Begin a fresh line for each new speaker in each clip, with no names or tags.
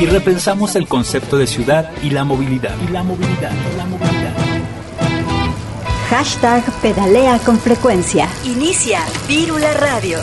y repensamos el concepto de ciudad y la movilidad. Y la movilidad, la movilidad.
Hashtag pedalea con frecuencia. Inicia Vírula Radio.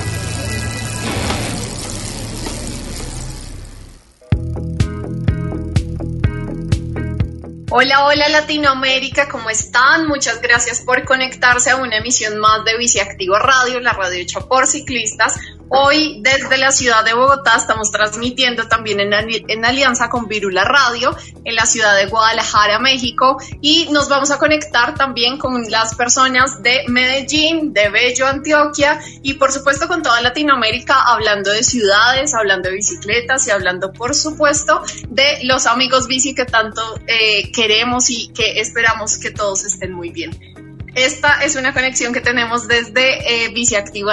Hola, hola Latinoamérica, ¿cómo están? Muchas gracias por conectarse a una emisión más de Biciactivo Radio, la radio hecha por ciclistas. Hoy desde la ciudad de Bogotá estamos transmitiendo también en, alianza con Virula Radio en la ciudad de Guadalajara, México y nos vamos a conectar también con las personas de Medellín, de Bello, Antioquia y por supuesto con toda Latinoamérica hablando de ciudades, hablando de bicicletas y hablando por supuesto de los amigos bici que tanto eh, queremos y que esperamos que todos estén muy bien. Esta es una conexión que tenemos desde eh,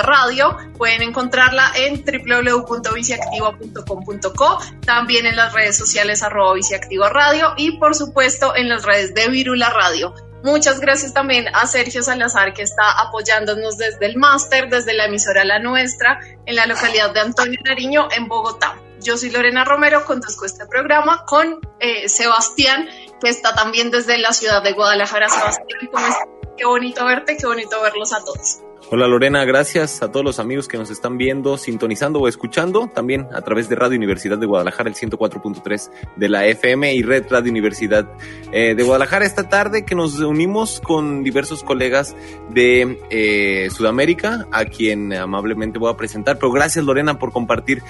Radio. Pueden encontrarla en www.biciactiva.com.co, también en las redes sociales arroba Biciactiva Radio y por supuesto en las redes de Virula Radio. Muchas gracias también a Sergio Salazar que está apoyándonos desde el máster, desde la emisora La Nuestra, en la localidad de Antonio Nariño, en Bogotá. Yo soy Lorena Romero, conduzco este programa con eh, Sebastián, que está también desde la ciudad de Guadalajara. Sebastián, ¿cómo estás? Qué bonito verte, qué bonito verlos a todos.
Hola Lorena, gracias a todos los amigos que nos están viendo, sintonizando o escuchando, también a través de Radio Universidad de Guadalajara, el 104.3 de la FM y Red Radio Universidad eh, de Guadalajara esta tarde que nos unimos con diversos colegas de eh, Sudamérica, a quien amablemente voy a presentar, pero gracias Lorena por compartir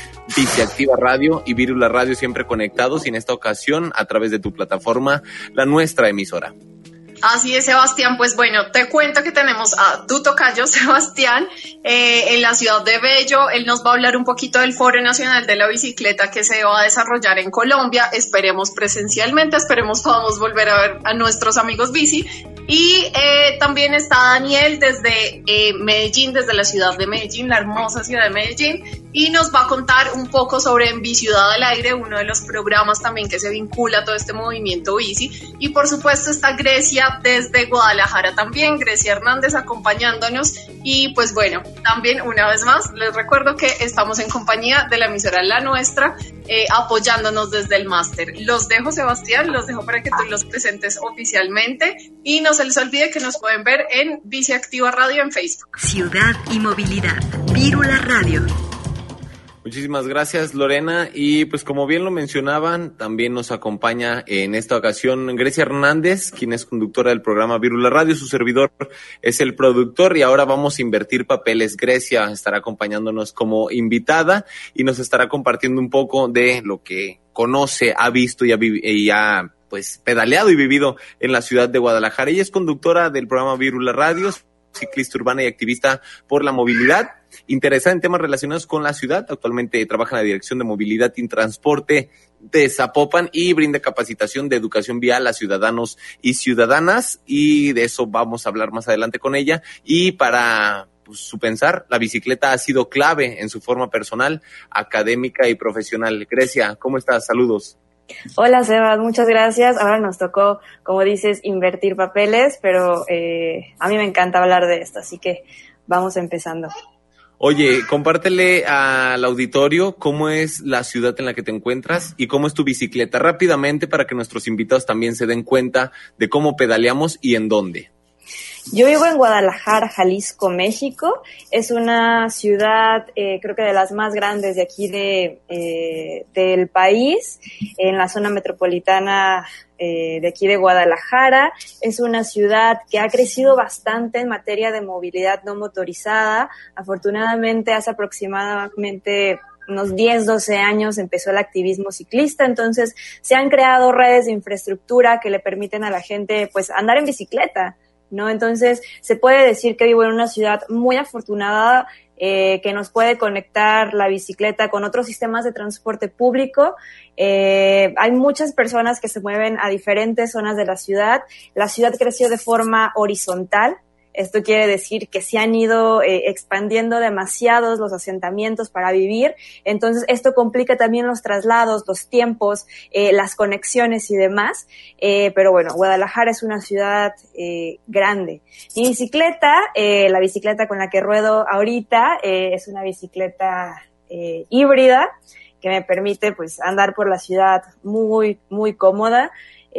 Activa Radio y Virula Radio siempre conectados y en esta ocasión a través de tu plataforma, la nuestra emisora.
Así es, Sebastián. Pues bueno, te cuento que tenemos a tu tocayo, Sebastián, eh, en la ciudad de Bello. Él nos va a hablar un poquito del Foro Nacional de la Bicicleta que se va a desarrollar en Colombia. Esperemos presencialmente, esperemos podamos volver a ver a nuestros amigos bici. Y eh, también está Daniel desde eh, Medellín, desde la ciudad de Medellín, la hermosa ciudad de Medellín, y nos va a contar un poco sobre En Ciudad al Aire, uno de los programas también que se vincula a todo este movimiento bici. Y por supuesto está Grecia desde Guadalajara también, Grecia Hernández acompañándonos. Y pues bueno, también una vez más les recuerdo que estamos en compañía de la emisora La Nuestra, eh, apoyándonos desde el máster. Los dejo, Sebastián, los dejo para que tú los presentes oficialmente y no se les olvide que nos pueden ver en Bici Activa Radio en Facebook.
Ciudad y movilidad. Vírula Radio.
Muchísimas gracias Lorena y pues como bien lo mencionaban, también nos acompaña en esta ocasión Grecia Hernández, quien es conductora del programa Virula Radio, su servidor es el productor y ahora vamos a invertir papeles. Grecia estará acompañándonos como invitada y nos estará compartiendo un poco de lo que conoce, ha visto y ha, y ha pues pedaleado y vivido en la ciudad de Guadalajara. Ella es conductora del programa Virula Radio, ciclista urbana y activista por la movilidad interesada en temas relacionados con la ciudad. Actualmente trabaja en la Dirección de Movilidad y Transporte de Zapopan y brinda capacitación de educación vial a ciudadanos y ciudadanas y de eso vamos a hablar más adelante con ella. Y para pues, su pensar, la bicicleta ha sido clave en su forma personal, académica y profesional. Grecia, ¿cómo estás? Saludos.
Hola Sebas, muchas gracias. Ahora nos tocó, como dices, invertir papeles, pero eh, a mí me encanta hablar de esto, así que vamos empezando.
Oye, compártele al auditorio cómo es la ciudad en la que te encuentras y cómo es tu bicicleta rápidamente para que nuestros invitados también se den cuenta de cómo pedaleamos y en dónde.
Yo vivo en Guadalajara, Jalisco, México. Es una ciudad, eh, creo que de las más grandes de aquí de, eh, del país, en la zona metropolitana eh, de aquí de Guadalajara. Es una ciudad que ha crecido bastante en materia de movilidad no motorizada. Afortunadamente, hace aproximadamente unos 10, 12 años empezó el activismo ciclista, entonces se han creado redes de infraestructura que le permiten a la gente pues andar en bicicleta. ¿No? Entonces, se puede decir que vivo en una ciudad muy afortunada eh, que nos puede conectar la bicicleta con otros sistemas de transporte público. Eh, hay muchas personas que se mueven a diferentes zonas de la ciudad. La ciudad creció de forma horizontal, esto quiere decir que se han ido eh, expandiendo demasiados los asentamientos para vivir. Entonces, esto complica también los traslados, los tiempos, eh, las conexiones y demás. Eh, pero bueno, Guadalajara es una ciudad grande. Mi bicicleta, la bicicleta con la que ruedo ahorita, es una bicicleta híbrida que me permite pues andar por la ciudad muy, muy cómoda.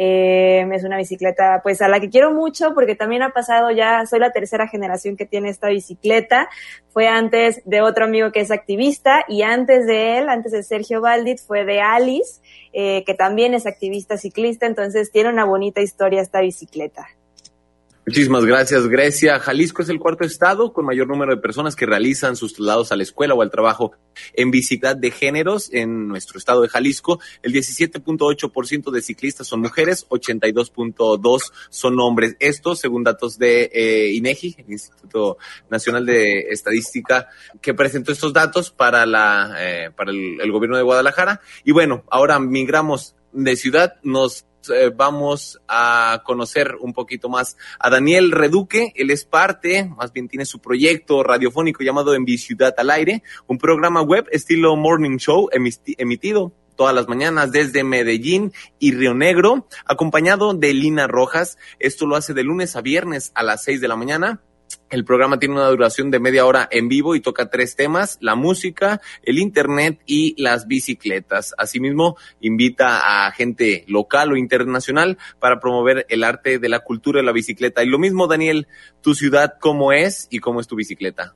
Eh, es una bicicleta pues a la que quiero mucho porque también ha pasado ya, soy la tercera generación que tiene esta bicicleta. Fue antes de otro amigo que es activista y antes de él, antes de Sergio Valdit, fue de Alice, eh, que también es activista ciclista, entonces tiene una bonita historia esta bicicleta.
Muchísimas gracias, Grecia. Jalisco es el cuarto estado con mayor número de personas que realizan sus traslados a la escuela o al trabajo en bicicleta de géneros en nuestro estado de Jalisco. El 17.8% de ciclistas son mujeres, 82.2 son hombres. Esto según datos de eh, INEGI, el Instituto Nacional de Estadística, que presentó estos datos para la eh, para el gobierno de Guadalajara. Y bueno, ahora migramos de ciudad, nos eh, vamos a conocer un poquito más a Daniel Reduque. Él es parte, más bien tiene su proyecto radiofónico llamado En Ciudad al Aire, un programa web estilo Morning Show emitido todas las mañanas desde Medellín y Río Negro, acompañado de Lina Rojas. Esto lo hace de lunes a viernes a las seis de la mañana el programa tiene una duración de media hora en vivo y toca tres temas, la música, el internet y las bicicletas. Asimismo, invita a gente local o internacional para promover el arte de la cultura de la bicicleta. Y lo mismo, Daniel, tu ciudad, ¿cómo es y cómo es tu bicicleta?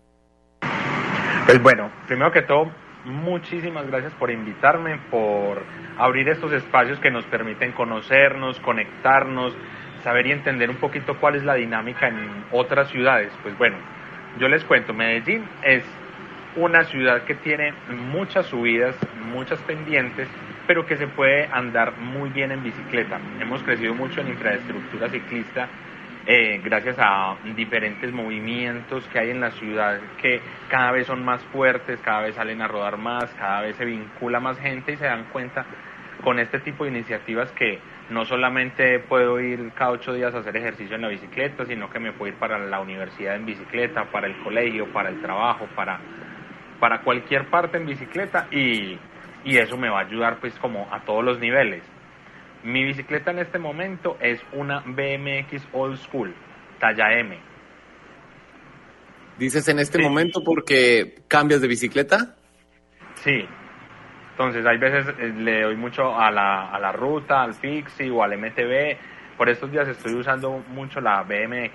Pues bueno, primero que todo, muchísimas gracias por invitarme, por abrir estos espacios que nos permiten conocernos, conectarnos, saber y entender un poquito cuál es la dinámica en otras ciudades. Pues bueno, yo les cuento, Medellín es una ciudad que tiene muchas subidas, muchas pendientes, pero que se puede andar muy bien en bicicleta. Hemos crecido mucho en infraestructura ciclista eh, gracias a diferentes movimientos que hay en la ciudad que cada vez son más fuertes, cada vez salen a rodar más, cada vez se vincula más gente y se dan cuenta con este tipo de iniciativas que no solamente puedo ir cada ocho días a hacer ejercicio en la bicicleta, sino que me puedo ir para la universidad en bicicleta, para el colegio, para el trabajo, para, para cualquier parte en bicicleta y, y eso me va a ayudar pues como a todos los niveles. Mi bicicleta en este momento es una BMX Old School, talla M.
¿Dices en este momento porque cambias de bicicleta?
Sí, entonces, hay veces eh, le doy mucho a la, a la ruta, al Pixie o al MTB. Por estos días estoy usando mucho la BMX.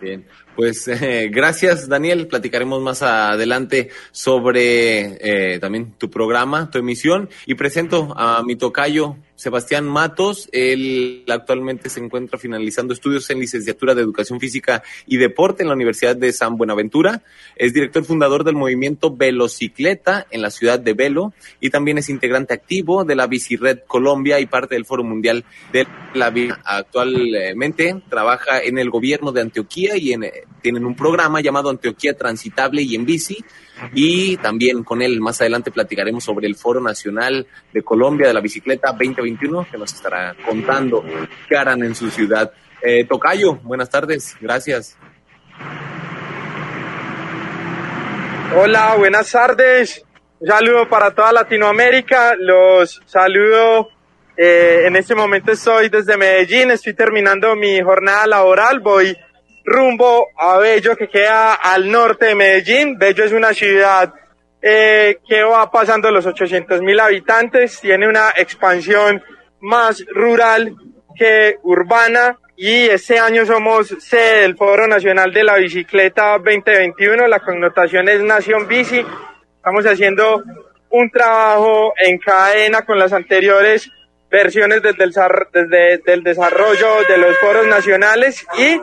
Bien, pues eh, gracias Daniel, platicaremos más adelante sobre eh, también tu programa, tu emisión y presento a mi tocayo Sebastián Matos. Él actualmente se encuentra finalizando estudios en licenciatura de Educación Física y Deporte en la Universidad de San Buenaventura. Es director fundador del movimiento Velocicleta en la ciudad de Velo y también es integrante activo de la Bicired Colombia y parte del Foro Mundial de la Vida. Actualmente trabaja en el gobierno de Antioquía y en, tienen un programa llamado Antioquía Transitable y en Bici y también con él más adelante platicaremos sobre el Foro Nacional de Colombia de la Bicicleta 2021, que nos estará contando qué harán en su ciudad. Eh, Tocayo, buenas tardes, gracias.
Hola, buenas tardes. Un saludo para toda Latinoamérica. Los saludo. Eh, en este momento estoy desde Medellín, estoy terminando mi jornada laboral. Voy rumbo a Bello, que queda al norte de Medellín. Bello es una ciudad eh, que va pasando los 800 mil habitantes, tiene una expansión más rural que urbana y este año somos sede del Foro Nacional de la Bicicleta 2021, la connotación es Nación Bici. Estamos haciendo un trabajo en cadena con las anteriores versiones desde el, desde el desarrollo de los foros nacionales y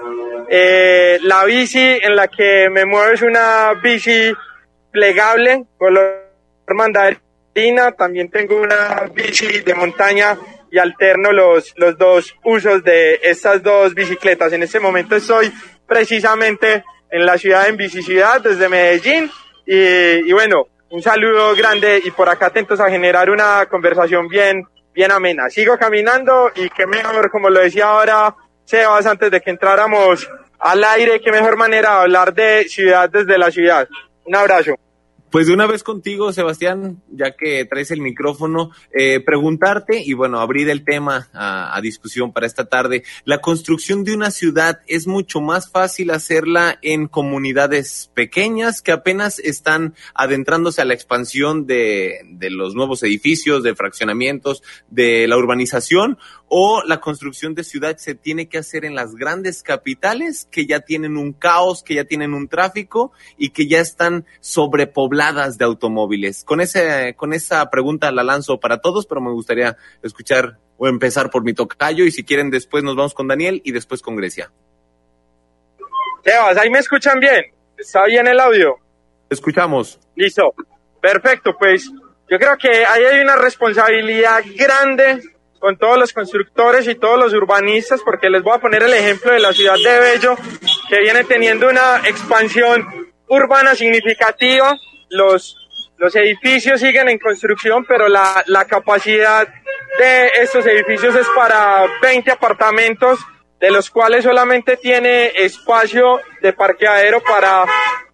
eh, la bici en la que me muevo es una bici plegable, color mandarina. También tengo una bici de montaña y alterno los, los dos usos de estas dos bicicletas. En este momento estoy precisamente en la ciudad en Bicicidad desde Medellín. Y, bueno, un saludo grande y por acá atentos a generar una conversación bien, bien amena. Sigo caminando y qué mejor, como lo decía ahora Sebas antes de que entráramos al aire, qué mejor manera de hablar de ciudad desde la ciudad. Un abrazo.
Pues de una vez contigo, Sebastián, ya que traes el micrófono, eh, preguntarte y bueno, abrir el tema a, discusión para esta tarde. La construcción de una ciudad es mucho más fácil hacerla en comunidades pequeñas que apenas están adentrándose a la expansión de los nuevos edificios, de fraccionamientos, de la urbanización, o la construcción de ciudad se tiene que hacer en las grandes capitales que ya tienen un caos, que ya tienen un tráfico y que ya están sobrepobladas de automóviles. Con ese, con esa pregunta la lanzo para todos, pero me gustaría escuchar o empezar por mi tocayo y si quieren después nos vamos con Daniel y después con Grecia.
Sebas, ahí me escuchan bien. ¿Está bien el audio?
Escuchamos.
Listo. Perfecto, pues yo creo que ahí hay una responsabilidad grande con todos los constructores y todos los urbanistas, porque les voy a poner el ejemplo de la ciudad de Bello, que viene teniendo una expansión urbana significativa. Los, los edificios siguen en construcción, pero la, la capacidad de estos edificios es para 20 apartamentos, de los cuales solamente tiene espacio de parqueadero para,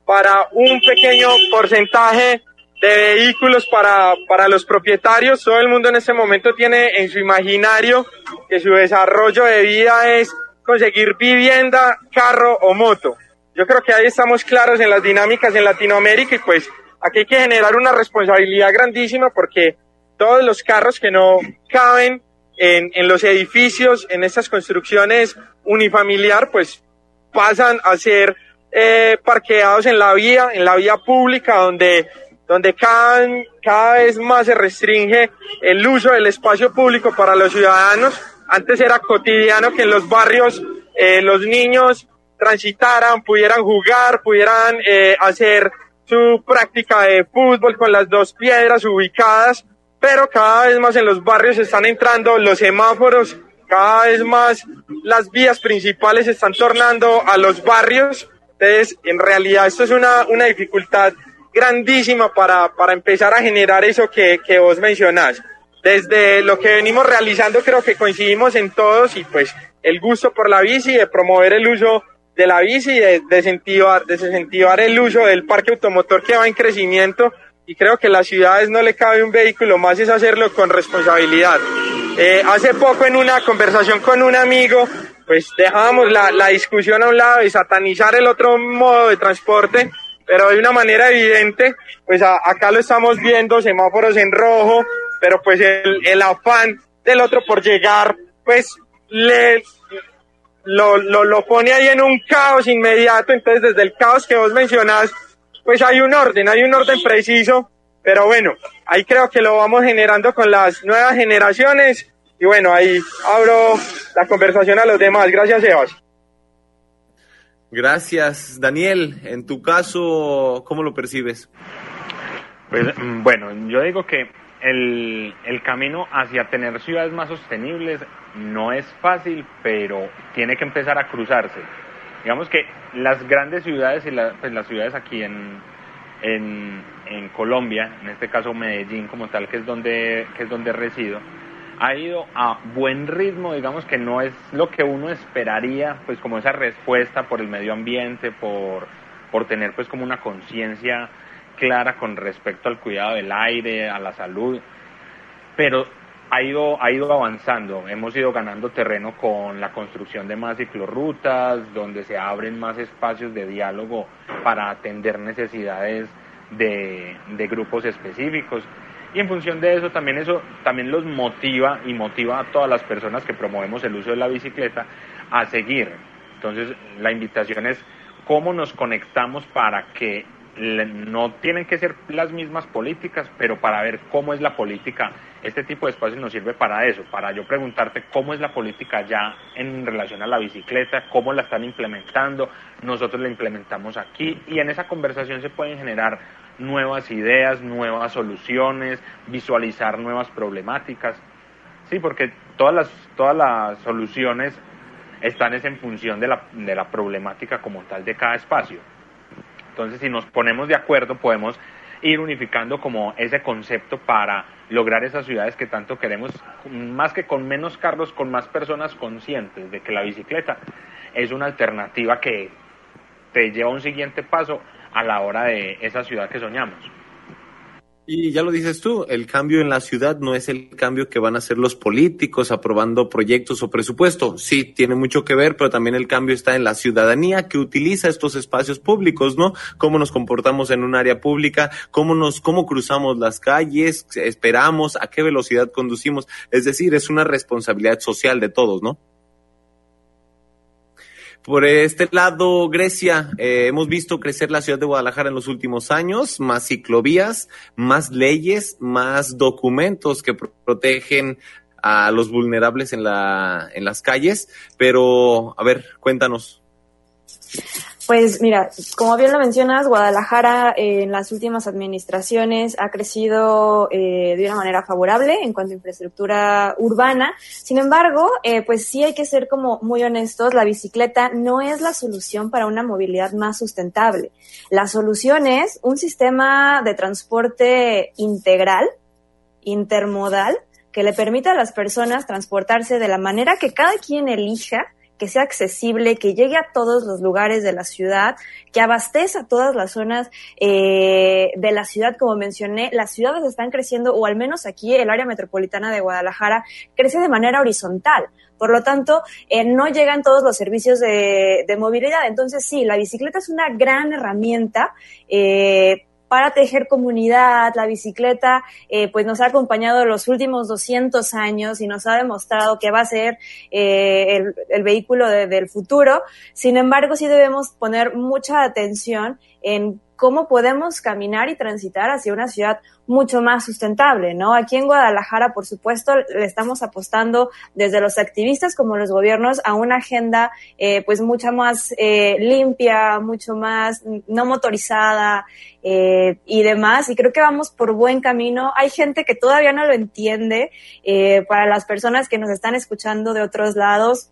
para un pequeño porcentaje de vehículos para, para los propietarios. Todo el mundo en este momento tiene en su imaginario que su desarrollo de vida es conseguir vivienda, carro o moto. Yo creo que ahí estamos claros en las dinámicas en Latinoamérica y pues aquí hay que generar una responsabilidad grandísima porque todos los carros que no caben en, en los edificios, en estas construcciones unifamiliar, pues pasan a ser eh, parqueados en la vía, en la vía pública, donde donde cada, cada vez más se restringe el uso del espacio público para los ciudadanos. Antes era cotidiano que en los barrios eh, los niños transitaran, pudieran jugar, pudieran eh, hacer su práctica de fútbol con las dos piedras ubicadas, pero cada vez más en los barrios están entrando los semáforos, cada vez más las vías principales están tornando a los barrios. Entonces, en realidad esto es una, una dificultad grandísima para, para empezar a generar eso que, que vos mencionás. Desde lo que venimos realizando creo que coincidimos en todos y pues el gusto por la bici, de promover el uso de la bici, de, de, incentivar, de incentivar el uso del parque automotor que va en crecimiento y creo que a las ciudades no le cabe un vehículo más es hacerlo con responsabilidad. Eh, hace poco en una conversación con un amigo, pues dejábamos la, la discusión a un lado y satanizar el otro modo de transporte pero de una manera evidente, pues acá lo estamos viendo, semáforos en rojo, pero pues el, el afán del otro por llegar, pues le lo, lo, lo pone ahí en un caos inmediato, entonces desde el caos que vos mencionás, pues hay un orden, hay un orden preciso, pero bueno, ahí creo que lo vamos generando con las nuevas generaciones y bueno, ahí abro la conversación a los demás. Gracias, Sebas.
Gracias, Daniel. En tu caso, ¿cómo lo percibes?
Pues bueno, yo digo que el, el, camino hacia tener ciudades más sostenibles no es fácil, pero tiene que empezar a cruzarse. Digamos que las grandes ciudades y pues las ciudades aquí en, en, en, Colombia, en este caso Medellín como tal, que es donde, que es donde resido, ha ido a buen ritmo, digamos que no es lo que uno esperaría, pues como esa respuesta por el medio ambiente, por, por tener pues como una conciencia clara con respecto al cuidado del aire, a la salud, pero ha ido, ha ido avanzando, hemos ido ganando terreno con la construcción de más ciclorrutas, donde se abren más espacios de diálogo para atender necesidades de, de grupos específicos y en función de eso también eso también los motiva y motiva a todas las personas que promovemos el uso de la bicicleta a seguir. Entonces la invitación es cómo nos conectamos para que no tienen que ser las mismas políticas, pero para ver cómo es la política, este tipo de espacios nos sirve para eso, para yo preguntarte cómo es la política ya en relación a la bicicleta, cómo la están implementando, nosotros la implementamos aquí y en esa conversación se pueden generar nuevas ideas, nuevas soluciones, visualizar nuevas problemáticas. Sí, porque todas las, todas las soluciones están es en función de la, de la problemática como tal de cada espacio. Entonces, si nos ponemos de acuerdo, podemos ir unificando como ese concepto para lograr esas ciudades que tanto queremos, más que con menos carros, con más personas conscientes de que la bicicleta es una alternativa que te lleva a un siguiente paso a la hora de esa ciudad que soñamos.
Y ya lo dices tú, el cambio en la ciudad no es el cambio que van a hacer los políticos aprobando proyectos o presupuesto. Sí, tiene mucho que ver, pero también el cambio está en la ciudadanía que utiliza estos espacios públicos, ¿no? Cómo nos comportamos en un área pública, cómo nos, cómo cruzamos las calles, esperamos, a qué velocidad conducimos. Es decir, es una responsabilidad social de todos, ¿no? Por este lado, Grecia, eh, hemos visto crecer la ciudad de Guadalajara en los últimos años, más ciclovías, más leyes, más documentos que protegen a los vulnerables en, la, en las calles. Pero, a ver, cuéntanos.
Pues mira, como bien lo mencionas, Guadalajara eh, en las últimas administraciones ha crecido eh, de una manera favorable en cuanto a infraestructura urbana. Sin embargo, eh, pues sí hay que ser como muy honestos, la bicicleta no es la solución para una movilidad más sustentable. La solución es un sistema de transporte integral, intermodal, que le permita a las personas transportarse de la manera que cada quien elija que sea accesible, que llegue a todos los lugares de la ciudad, que abastezca todas las zonas eh, de la ciudad, como mencioné, las ciudades están creciendo, o al menos aquí el área metropolitana de Guadalajara crece de manera horizontal. Por lo tanto, eh, no llegan todos los servicios de, de, movilidad. Entonces, sí, la bicicleta es una gran herramienta eh, para tejer comunidad. La bicicleta eh, pues nos ha acompañado los últimos 200 años y nos ha demostrado que va a ser eh, el, el, vehículo de, del futuro. Sin embargo, sí debemos poner mucha atención en cómo podemos caminar y transitar hacia una ciudad mucho más sustentable, ¿no? Aquí en Guadalajara, por supuesto, le estamos apostando desde los activistas como los gobiernos a una agenda, eh, pues mucha más eh, limpia, mucho más no motorizada eh, y demás. Y creo que vamos por buen camino. Hay gente que todavía no lo entiende. Eh, para las personas que nos están escuchando de otros lados,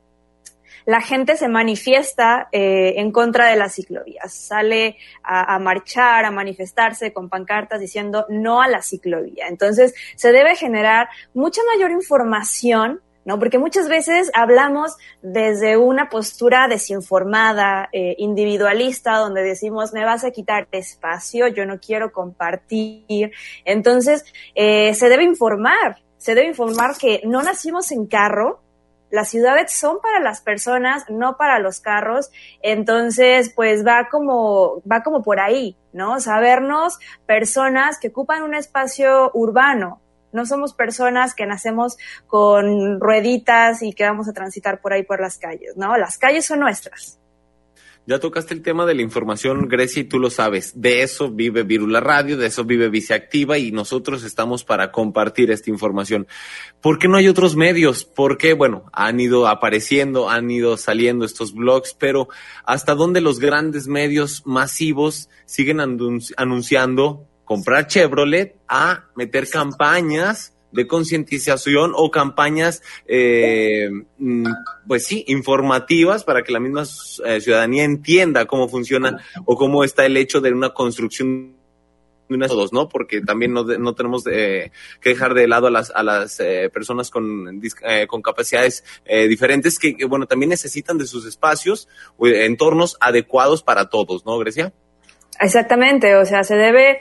la gente se manifiesta eh, en contra de las ciclovías, sale a, a, marchar, a manifestarse con pancartas diciendo no a la ciclovía. Entonces, se debe generar mucha mayor información ¿no? Porque muchas veces hablamos desde una postura desinformada, eh, individualista, donde decimos, me vas a quitar espacio, yo no quiero compartir. Entonces, eh, se debe informar, se debe informar que no nacimos en carro, las ciudades son para las personas, no para los carros. Entonces, pues va como, va como por ahí, ¿no? Sabernos personas que ocupan un espacio urbano. No somos personas que nacemos con rueditas y que vamos a transitar por ahí por las calles, ¿no? Las calles son nuestras.
Ya tocaste el tema de la información, Grecia, y tú lo sabes. De eso vive Virula Radio, de eso vive Viceactiva y nosotros estamos para compartir esta información. ¿Por qué no hay otros medios? Porque, bueno, han ido apareciendo, han ido saliendo estos blogs, pero ¿hasta dónde los grandes medios masivos siguen anunciando comprar Chevrolet a meter campañas de concientización o campañas, eh, pues sí, informativas para que la misma eh, ciudadanía entienda cómo funciona o cómo está el hecho de una construcción de unas todos, ¿no? Porque también no, no tenemos eh, que dejar de lado a las, a las eh, personas con, eh, con capacidades eh, diferentes que, que, bueno, también necesitan de sus espacios o entornos adecuados para todos, ¿no, Grecia?
Exactamente, o sea, se debe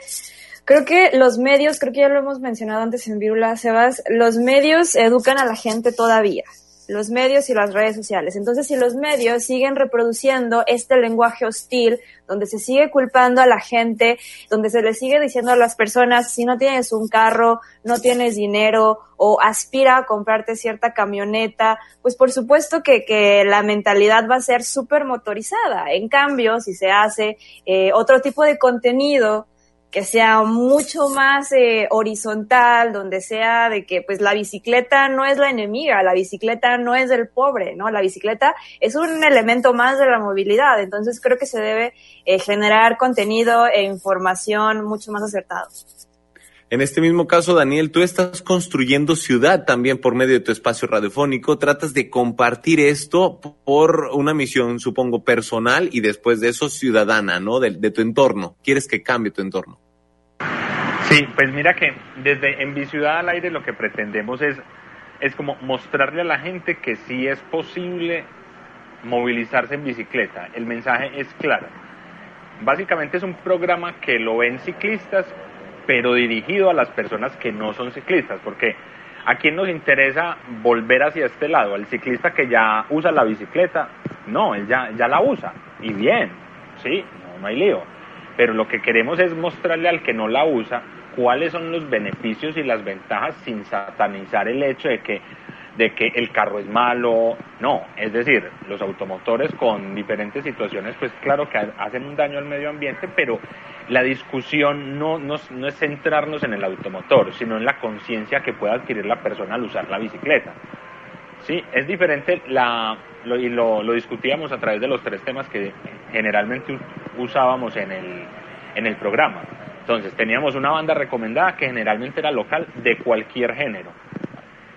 Creo que los medios, creo que ya lo hemos mencionado antes en Virula, Sebas, los medios educan a la gente todavía los medios y las redes sociales. Entonces, si los medios siguen reproduciendo este lenguaje hostil, donde se sigue culpando a la gente, donde se le sigue diciendo a las personas, si no tienes un carro, no tienes dinero o aspira a comprarte cierta camioneta, pues por supuesto que, que la mentalidad va a ser súper motorizada. En cambio, si se hace eh, otro tipo de contenido, que sea mucho más eh, horizontal, donde sea de que pues la bicicleta no es la enemiga, la bicicleta no es del pobre, ¿no? La bicicleta es un elemento más de la movilidad, entonces creo que se debe eh, generar contenido e información mucho más acertado.
En este mismo caso, Daniel, tú estás construyendo ciudad también por medio de tu espacio radiofónico. Tratas de compartir esto por una misión, supongo, personal y después de eso ciudadana, ¿no? De, tu entorno. Quieres que cambie tu entorno.
Sí, pues mira que desde En Mi Ciudad al Aire lo que pretendemos es, es como mostrarle a la gente que sí es posible movilizarse en bicicleta. El mensaje es claro. Básicamente es un programa que lo ven ciclistas, pero dirigido a las personas que no son ciclistas, porque a quién nos interesa volver hacia este lado, al ciclista que ya usa la bicicleta, no, él ya, ya la usa, y bien, sí, no, no hay lío, pero lo que queremos es mostrarle al que no la usa cuáles son los beneficios y las ventajas sin satanizar el hecho de que de que el carro es malo, no, es decir, los automotores con diferentes situaciones, pues claro que hacen un daño al medio ambiente, pero la discusión no, no, es centrarnos en el automotor, sino en la conciencia que pueda adquirir la persona al usar la bicicleta. Sí, es diferente la, y lo, lo, discutíamos a través de los tres temas que generalmente usábamos en el, en el programa. Entonces, teníamos una banda recomendada que generalmente era local de cualquier género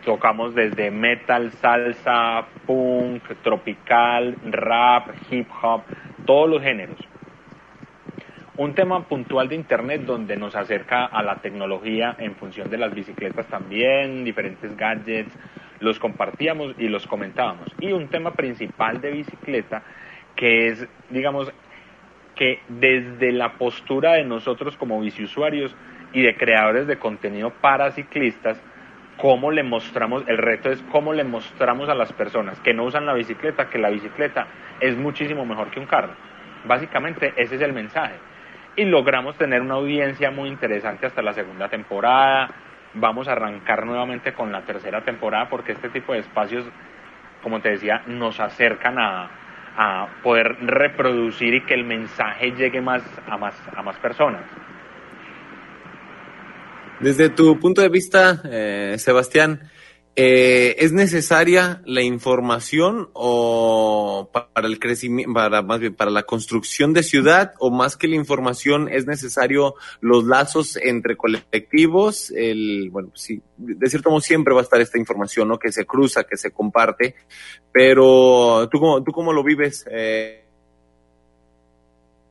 tocamos desde metal, salsa, punk, tropical, rap, hip hop, todos los géneros. Un tema puntual de Internet donde nos acerca a la tecnología en función de las bicicletas también, diferentes gadgets, los compartíamos y los comentábamos. Y un tema principal de bicicleta que es, digamos, que desde la postura de nosotros como biciusuarios y de creadores de contenido para ciclistas, cómo le mostramos, el reto es cómo le mostramos a las personas que no usan la bicicleta que la bicicleta es muchísimo mejor que un carro. Básicamente ese es el mensaje. Y logramos tener una audiencia muy interesante hasta la segunda temporada. Vamos a arrancar nuevamente con la tercera temporada porque este tipo de espacios, como te decía, nos acercan a, a poder reproducir y que el mensaje llegue más a más, a más personas.
Desde tu punto de vista, eh, Sebastián, eh, ¿es necesaria la información o para el crecimiento, para más bien para la construcción de ciudad o más que la información es necesario los lazos entre colectivos? El, bueno, sí, de cierto modo siempre va a estar esta información, ¿no? Que se cruza, que se comparte, pero tú cómo, tú cómo lo vives? Eh,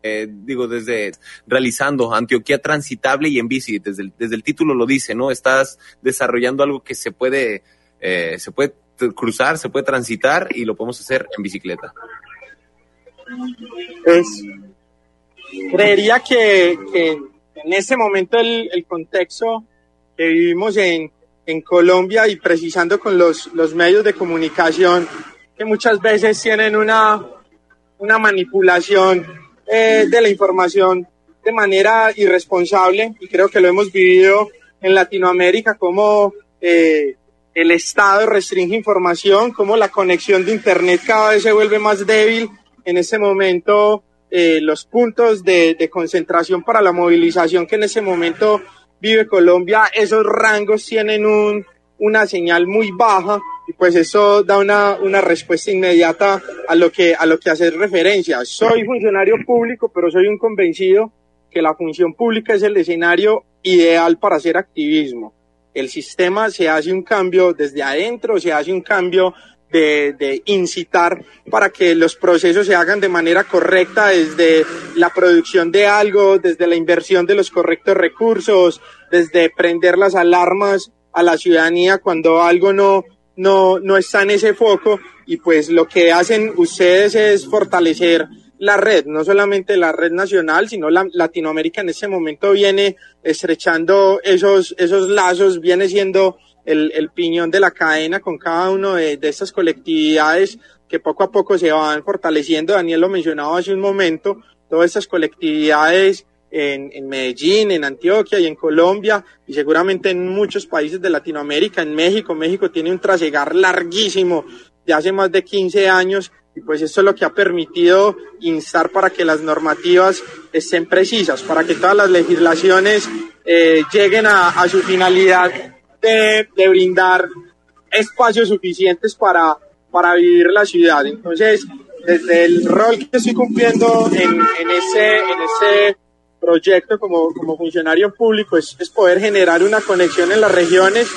eh, digo, desde realizando Antioquía transitable y en bici, desde el, desde el título lo dice, ¿no? Estás desarrollando algo que se puede, eh, se puede cruzar, se puede transitar y lo podemos hacer en bicicleta.
Pues creería que, en ese momento el, el, contexto que vivimos en, en Colombia y precisando con los, los medios de comunicación que muchas veces tienen una, una manipulación eh, de la información de manera irresponsable y creo que lo hemos vivido en Latinoamérica como eh, el Estado restringe información, como la conexión de Internet cada vez se vuelve más débil. En ese momento, eh, los puntos de, de, concentración para la movilización que en ese momento vive Colombia, esos rangos tienen un, una señal muy baja y pues eso da una, una respuesta inmediata a lo que a lo que hacer referencia. Soy funcionario público, pero soy un convencido que la función pública es el escenario ideal para hacer activismo. El sistema se hace un cambio desde adentro, se hace un cambio de, de, incitar para que los procesos se hagan de manera correcta desde la producción de algo, desde la inversión de los correctos recursos, desde prender las alarmas a la ciudadanía cuando algo no, no, no está en ese foco y pues lo que hacen ustedes es fortalecer la red, no solamente la red nacional, sino la Latinoamérica en ese momento viene estrechando esos, esos lazos, viene siendo el, el piñón de la cadena con cada uno de, de estas colectividades que poco a poco se van fortaleciendo. Daniel lo mencionaba hace un momento, todas estas colectividades en, en, Medellín, en Antioquia y en Colombia y seguramente en muchos países de Latinoamérica, en México. México tiene un trasegar larguísimo de hace más de 15 años y pues esto es lo que ha permitido instar para que las normativas estén precisas, para que todas las legislaciones eh, lleguen a, a, su finalidad de, de, brindar espacios suficientes para, para vivir la ciudad. Entonces, desde el rol que estoy cumpliendo en, en ese, en ese proyecto como, como funcionario público es, poder generar una conexión en las regiones.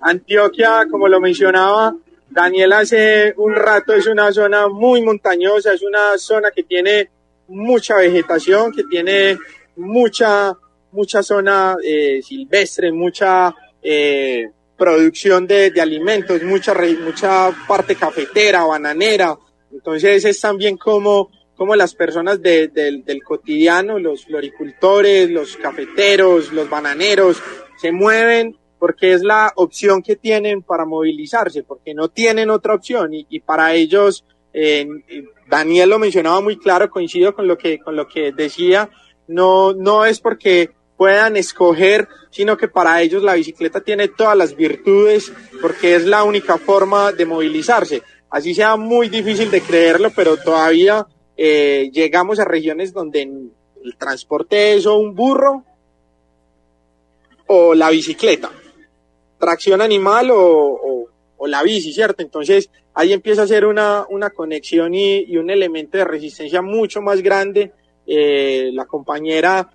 Antioquia, como lo mencionaba Daniel hace un rato, es una zona muy montañosa, es una zona que tiene mucha vegetación, que tiene mucha, mucha zona eh, silvestre, mucha eh, producción de, de, alimentos, mucha, mucha parte cafetera, bananera. Entonces es también como, como las personas de, del cotidiano, los floricultores, los cafeteros, los bananeros, se mueven porque es la opción que tienen para movilizarse, porque no tienen otra opción y, y para ellos, eh, Daniel lo mencionaba muy claro, coincido con lo que, con lo que decía, no, no es porque puedan escoger, sino que para ellos la bicicleta tiene todas las virtudes porque es la única forma de movilizarse. Así sea muy difícil de creerlo, pero todavía eh, llegamos a regiones donde el transporte es o un burro o la bicicleta, tracción animal o, o, la bici, ¿cierto? Entonces ahí empieza a ser una, una conexión y, un elemento de resistencia mucho más grande. Eh, la compañera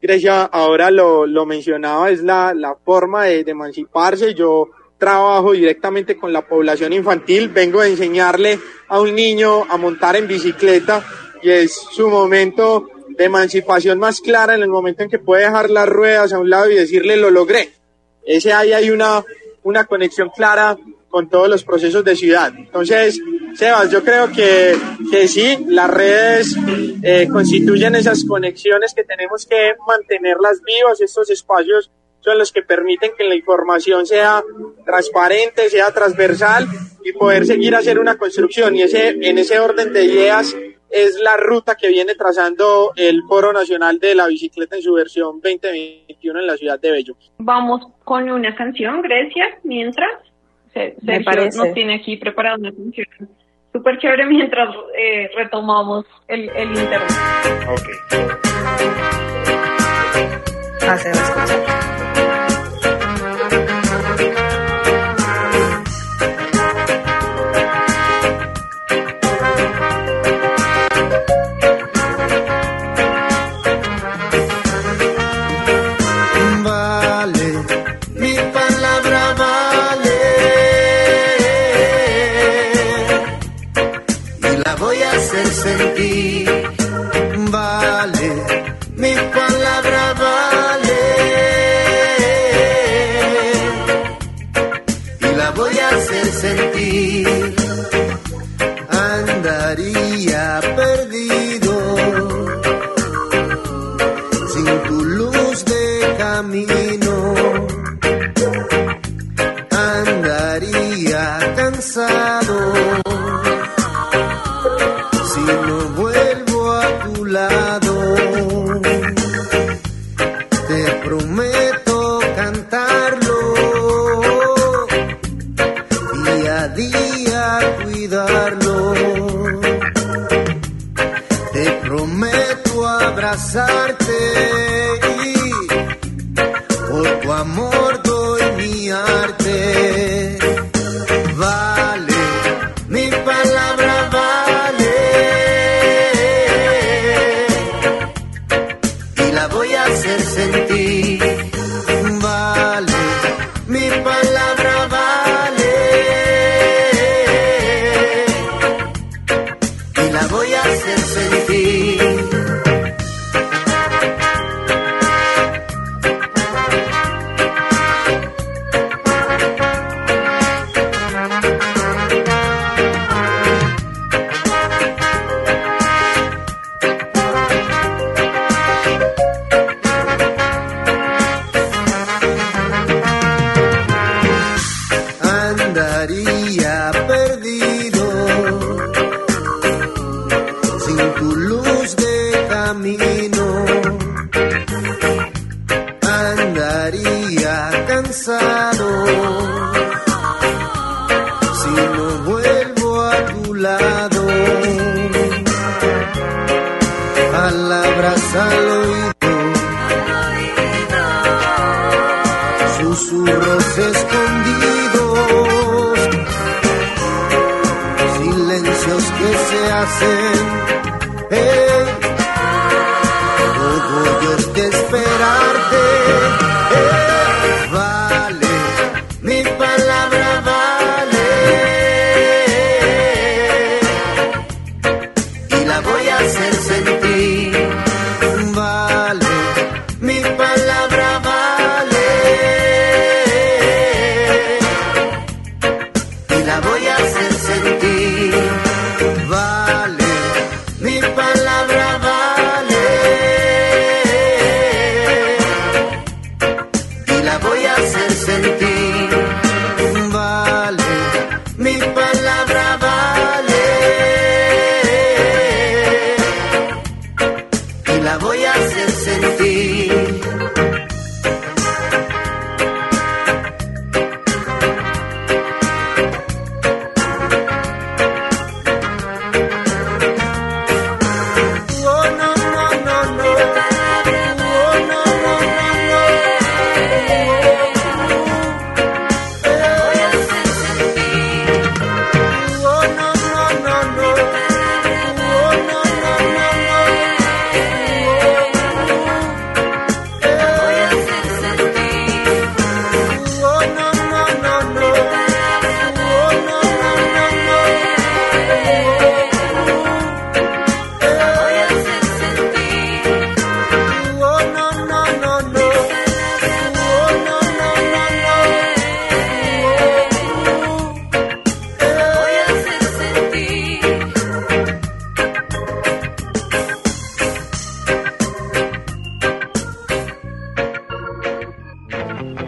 Grecia ahora lo, lo mencionaba, es la, la forma de, emanciparse. Yo trabajo directamente con la población infantil, vengo a enseñarle a un niño a montar en bicicleta y es su momento de emancipación más clara en el momento en que puede dejar las ruedas a un lado y decirle lo logré. Ese ahí hay una, una conexión clara con todos los procesos de ciudad. Entonces, Sebas, yo creo que, que sí, las redes eh, constituyen esas conexiones que tenemos que mantenerlas vivas, estos espacios son los que permiten que la información sea transparente, sea transversal y poder seguir a hacer una construcción. Y ese, en ese orden de ideas es la ruta que viene trazando el Foro Nacional de la Bicicleta en su versión 2021 en la ciudad de Bello.
Vamos con una canción, Grecia, mientras.
Me parece.
nos tiene aquí preparada una canción súper chévere mientras eh, retomamos el, el internet.
Ok.
Hace las cosas.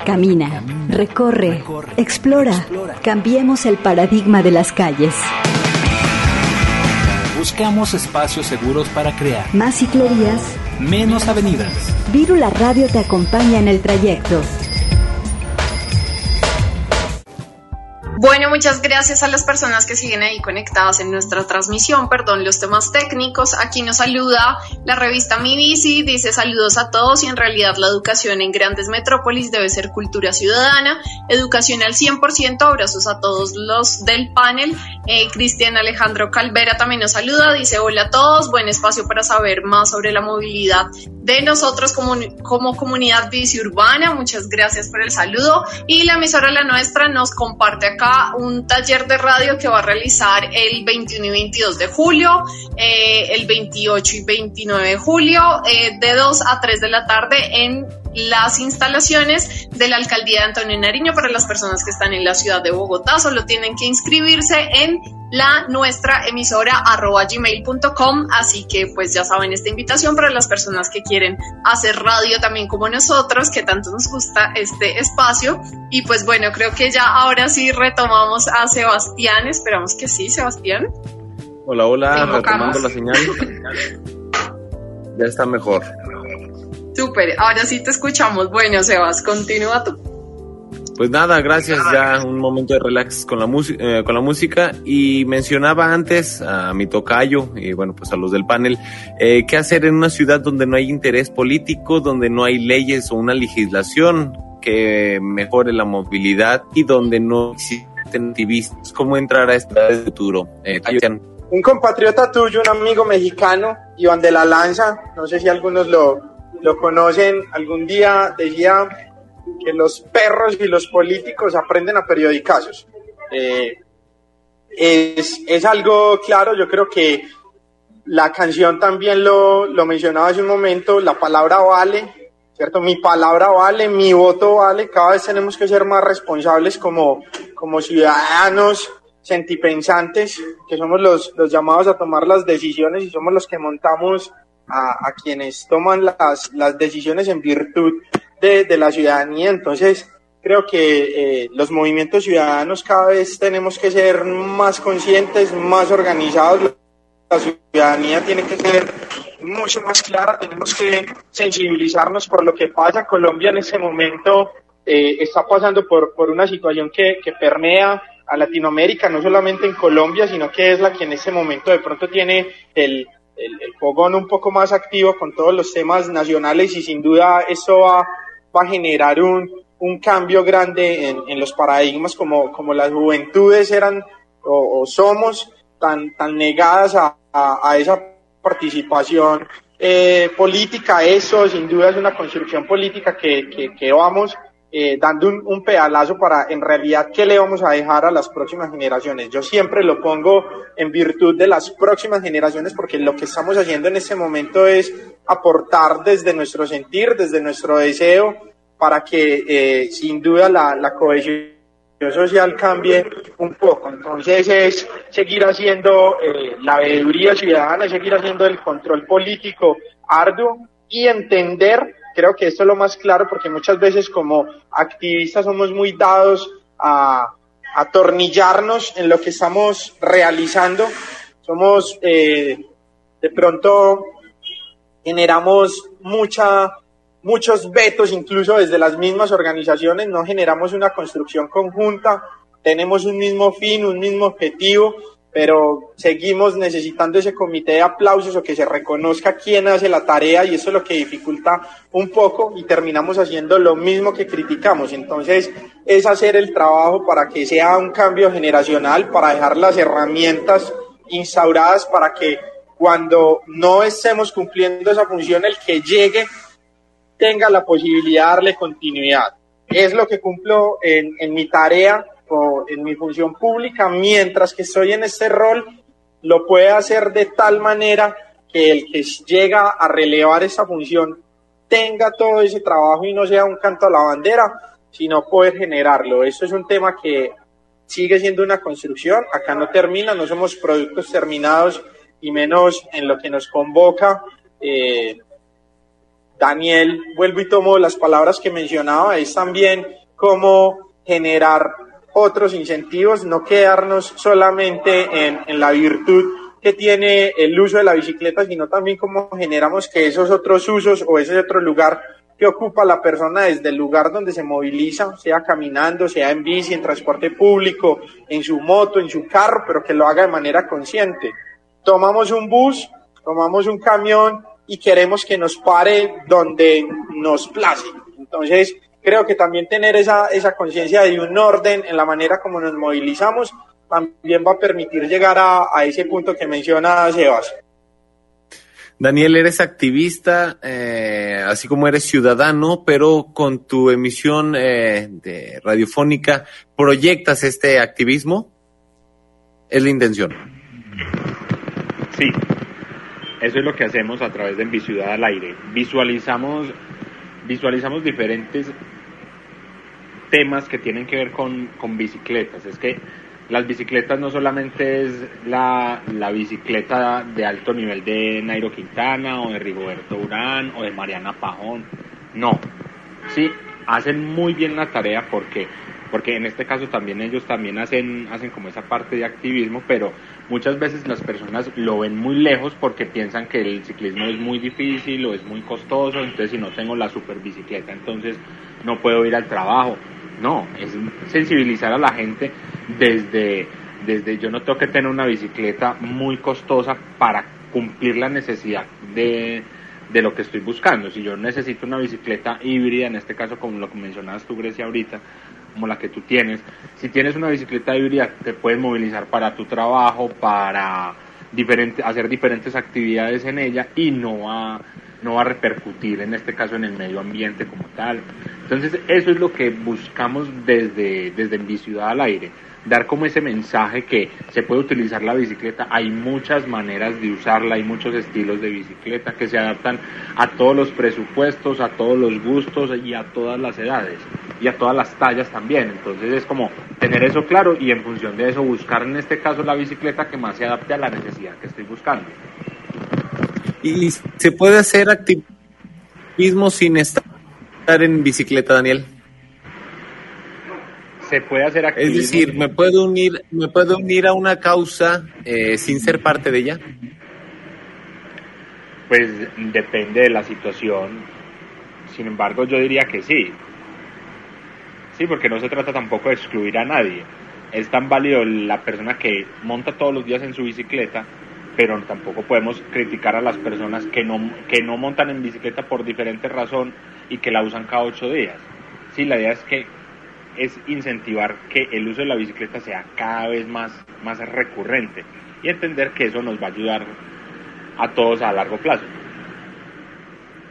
Camina, recorre, explora. Cambiemos el paradigma de las calles.
Buscamos espacios seguros para crear
Más ciclovías.
menos avenidas.
Vírula Radio te acompaña en el trayecto.
Bueno, muchas gracias a las personas que siguen ahí conectadas en nuestra transmisión. Perdón los temas técnicos. Aquí nos saluda la revista Mi Bici. Dice saludos a todos y en realidad la educación en grandes metrópolis debe ser cultura ciudadana. Educación al 100%. Abrazos a todos los del panel. Eh, Cristian Alejandro Calvera también nos saluda. Dice hola a todos. Buen espacio para saber más sobre la movilidad de nosotros como, como comunidad bici urbana. Muchas gracias por el saludo. Y la emisora La Nuestra nos comparte acá un taller de radio que va a realizar el 21 y 22 de julio, eh, el 28 y 29 de julio, eh, de 2 a 3 de la tarde en las instalaciones de la alcaldía de Antonio Nariño para las personas que están en la ciudad de Bogotá. Solo tienen que inscribirse en la nuestra emisora arroba gmail.com. Así que pues ya saben esta invitación para las personas que quieren hacer radio también como nosotros, que tanto nos gusta este espacio. Y pues bueno, creo que ya ahora sí retomamos a Sebastián. Esperamos que sí, Sebastián.
Hola, hola, retomando la señal. Ya está mejor.
Súper, ahora sí te escuchamos. Bueno, Sebas, continúa tú.
Pues nada, gracias. Ya un momento de relax con la, música eh, con la música. Y mencionaba antes a mi tocayo y bueno, pues a los del panel, eh, qué hacer en una ciudad donde no hay interés político, donde no hay leyes o una legislación que mejore la movilidad y donde no existen activistas. ¿Cómo entrar a esta futuro? Eh,
Un compatriota tuyo, un amigo mexicano, Iván de la Lanza, no sé si algunos lo, lo conocen, algún día decía que los perros y los políticos aprenden a periodicazos. Eh, es, es algo claro, yo creo que la canción también lo, lo mencionaba hace un momento, la palabra vale, ¿cierto? Mi palabra vale, mi voto vale, cada vez tenemos que ser más responsables como, como ciudadanos sentipensantes, que somos los, los llamados a tomar las decisiones y somos los que montamos a, a quienes toman las, las decisiones en virtud de, de la ciudadanía. Entonces, creo que eh, los movimientos ciudadanos cada vez tenemos que ser más conscientes, más organizados. La ciudadanía tiene que ser mucho más clara, tenemos que sensibilizarnos por lo que pasa. Colombia en este momento eh, está pasando por, por una situación que, que permea a Latinoamérica, no solamente en Colombia, sino que es la que en este momento de pronto tiene el, el, el fogón un poco más activo con todos los temas nacionales y sin duda eso va, va a generar un, un cambio grande en, en los paradigmas como, como las juventudes eran o, o somos tan, tan negadas a, a, a esa participación eh, política eso, sin duda es una construcción política que, que, que vamos eh, dando un, un, pedalazo para en realidad qué le vamos a dejar a las próximas generaciones. Yo siempre lo pongo en virtud de las próximas generaciones porque lo que estamos haciendo en este momento es aportar desde nuestro sentir, desde nuestro deseo, para que eh, sin duda la, la cohesión social cambie un poco. Entonces es seguir haciendo eh, la veeduría ciudadana, seguir haciendo el control político arduo y entender creo que esto es lo más claro porque muchas veces como activistas somos muy dados a atornillarnos en lo que estamos realizando. Somos, eh, de pronto, generamos mucha, muchos vetos, incluso desde las mismas organizaciones, no generamos una construcción conjunta, tenemos un mismo fin, un mismo objetivo, pero seguimos necesitando ese comité de aplausos o que se reconozca quién hace la tarea y eso es lo que dificulta un poco y terminamos haciendo lo mismo que criticamos. Entonces es hacer el trabajo para que sea un cambio generacional, para dejar las herramientas instauradas para que cuando no estemos cumpliendo esa función, el que llegue tenga la posibilidad de darle continuidad. Es lo que cumplo en, en mi tarea en mi función pública, mientras que estoy en este rol, lo puede hacer de tal manera que el que llega a relevar esa función tenga todo ese trabajo y no sea un canto a la bandera, sino poder generarlo. Esto es un tema que sigue siendo una construcción, acá no termina, no somos productos terminados y menos en lo que nos convoca. Eh, Daniel, vuelvo y tomo las palabras que mencionaba, es también cómo generar otros incentivos, no quedarnos solamente en, en la virtud que tiene el uso de la bicicleta, sino también cómo generamos que esos otros usos o ese otro lugar que ocupa la persona desde el lugar donde se moviliza, sea caminando, sea en bici, en transporte público, en su moto, en su carro, pero que lo haga de manera consciente. Tomamos un bus, tomamos un camión y queremos que nos pare donde nos place. Entonces, creo que también tener esa, esa conciencia de un orden en la manera como nos movilizamos también va a permitir llegar a, a ese punto que menciona Sebas.
Daniel, eres activista, eh, así como eres ciudadano, pero con tu emisión eh, de radiofónica, ¿proyectas este activismo? Es la intención.
Sí, eso es lo que hacemos a través de En Ciudad al Aire. Visualizamos, visualizamos diferentes temas que tienen que ver con, con bicicletas. Es que las bicicletas no solamente es la, la, bicicleta de alto nivel de Nairo Quintana o de Rigoberto Urán o de Mariana Pajón. No. Sí, hacen muy bien la tarea porque porque en este caso también ellos también hacen hacen como esa parte de activismo, pero muchas veces las personas lo ven muy lejos porque piensan que el ciclismo es muy difícil o es muy costoso, entonces si no tengo la super bicicleta, entonces no puedo ir al trabajo no, es sensibilizar a la gente desde, desde yo no tengo que tener una bicicleta muy costosa para cumplir la necesidad de, de lo que estoy buscando. Si yo necesito una bicicleta híbrida, en este caso como lo mencionabas tú, Grecia, ahorita, como la que tú tienes, si tienes una bicicleta híbrida, te puedes movilizar para tu trabajo, para diferente, hacer diferentes actividades en ella y no a no va a repercutir en este caso en el medio ambiente como tal. Entonces eso es lo que buscamos desde, desde Ciudad al Aire, dar como ese mensaje que se puede utilizar la bicicleta, hay muchas maneras de usarla, hay muchos estilos de bicicleta que se adaptan a todos los presupuestos, a todos los gustos y a todas las edades y a todas las tallas también. Entonces es como tener eso claro y en función de eso buscar en este caso la bicicleta que más se adapte a la necesidad que estoy buscando.
¿Y se puede hacer activismo sin estar en bicicleta, Daniel?
Se puede hacer activismo.
Es decir, ¿me puedo unir, me puedo unir a una causa eh, sin ser parte de ella?
Pues depende de la situación. Sin embargo, yo diría que sí. Sí, porque no se trata tampoco de excluir a nadie. Es tan válido la persona que monta todos los días en su bicicleta pero tampoco podemos criticar a las personas que no, que no montan en bicicleta por diferente razón y que la usan cada ocho días. Sí, la idea es que es incentivar que el uso de la bicicleta sea cada vez más, más recurrente y entender que eso nos va a ayudar a todos a largo plazo.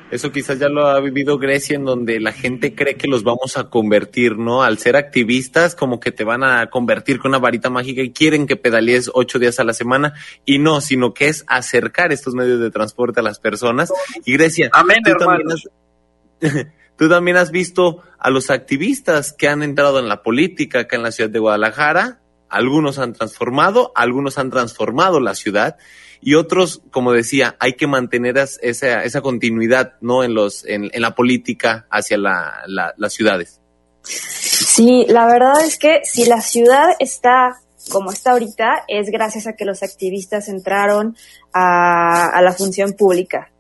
Eso quizás ya lo ha vivido Grecia, en donde la gente cree que los vamos a convertir, ¿no? Al ser activistas, como que te van a convertir con una varita mágica y quieren que pedalees ocho días a la semana, y no, sino que es acercar estos medios de transporte a las personas. Y Grecia,
Amén,
tú, también has, tú también has visto a los activistas que han entrado en la política acá en la ciudad de Guadalajara. Algunos han transformado, algunos han transformado la ciudad y otros, como decía, hay que mantener esa, esa continuidad, ¿no? En los, en, en la política hacia la, la- las ciudades.
Sí, la verdad es que si la ciudad está como está ahorita, es gracias a que los activistas entraron a, a la función pública.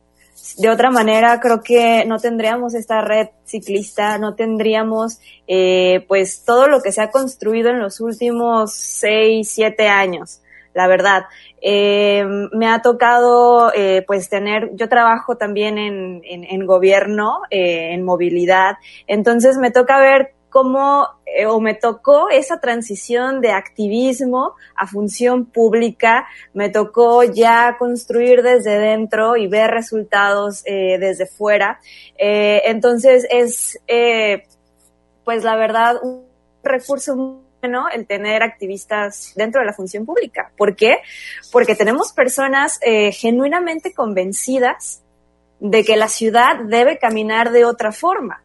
De otra manera, creo que no tendríamos esta red ciclista, no tendríamos eh, pues todo lo que se ha construido en los últimos seis, siete años, la verdad. Eh, me ha tocado eh, pues tener, yo trabajo también en, en, en gobierno, eh, en movilidad, entonces me toca ver cómo eh, o me tocó esa transición de activismo a función pública, me tocó ya construir desde dentro y ver resultados eh, desde fuera. Eh, entonces es, eh, pues la verdad, un recurso bueno el tener activistas dentro de la función pública. ¿Por qué? Porque tenemos personas genuinamente convencidas de que la ciudad debe caminar de otra forma.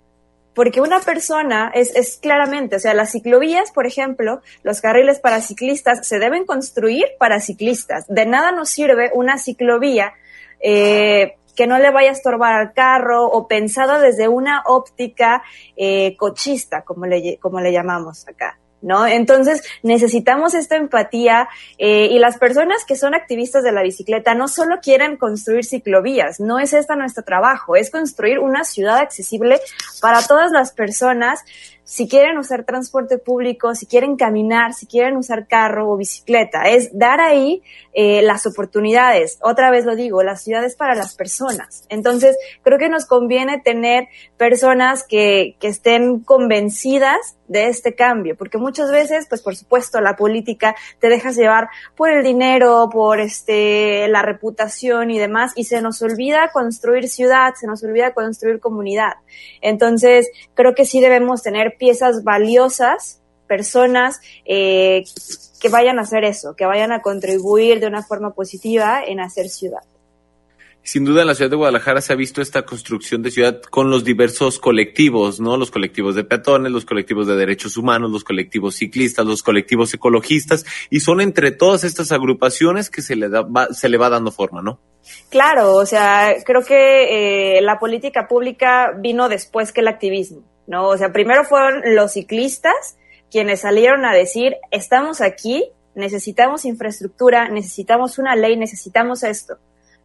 Porque una persona es, es claramente, o sea, las ciclovías, por ejemplo, los carriles para ciclistas se deben construir para ciclistas. De nada nos sirve una ciclovía eh, que no le vaya a estorbar al carro o pensada desde una óptica eh, cochista, como le, como le llamamos acá. ¿No? Entonces necesitamos esta empatía eh, y las personas que son activistas de la bicicleta no solo quieren construir ciclovías, no es esta nuestro trabajo, es construir una ciudad accesible para todas las personas si quieren usar transporte público, si quieren caminar, si quieren usar carro o bicicleta. Es dar ahí eh, las oportunidades. Otra vez lo digo, la ciudad es para las personas. Entonces, creo que nos conviene tener personas que, que estén convencidas de este cambio, porque muchas veces, pues por supuesto, la política te dejas llevar por el dinero, por este, la reputación y demás, y se nos olvida construir ciudad, se nos olvida construir comunidad. Entonces, creo que sí debemos tener piezas valiosas, personas eh, que vayan a hacer eso, que vayan a contribuir de una forma positiva en hacer ciudad.
Sin duda en la ciudad de Guadalajara se ha visto esta construcción de ciudad con los diversos colectivos, ¿no? Los colectivos de peatones, los colectivos de derechos humanos, los colectivos ciclistas, los colectivos ecologistas, y son entre todas estas agrupaciones que se le, da, va, se le va dando forma, ¿no?
Claro, o sea, creo que eh, la política pública vino después que el activismo, ¿no? O sea, primero fueron los ciclistas quienes salieron a decir, estamos aquí, necesitamos infraestructura, necesitamos una ley, necesitamos esto.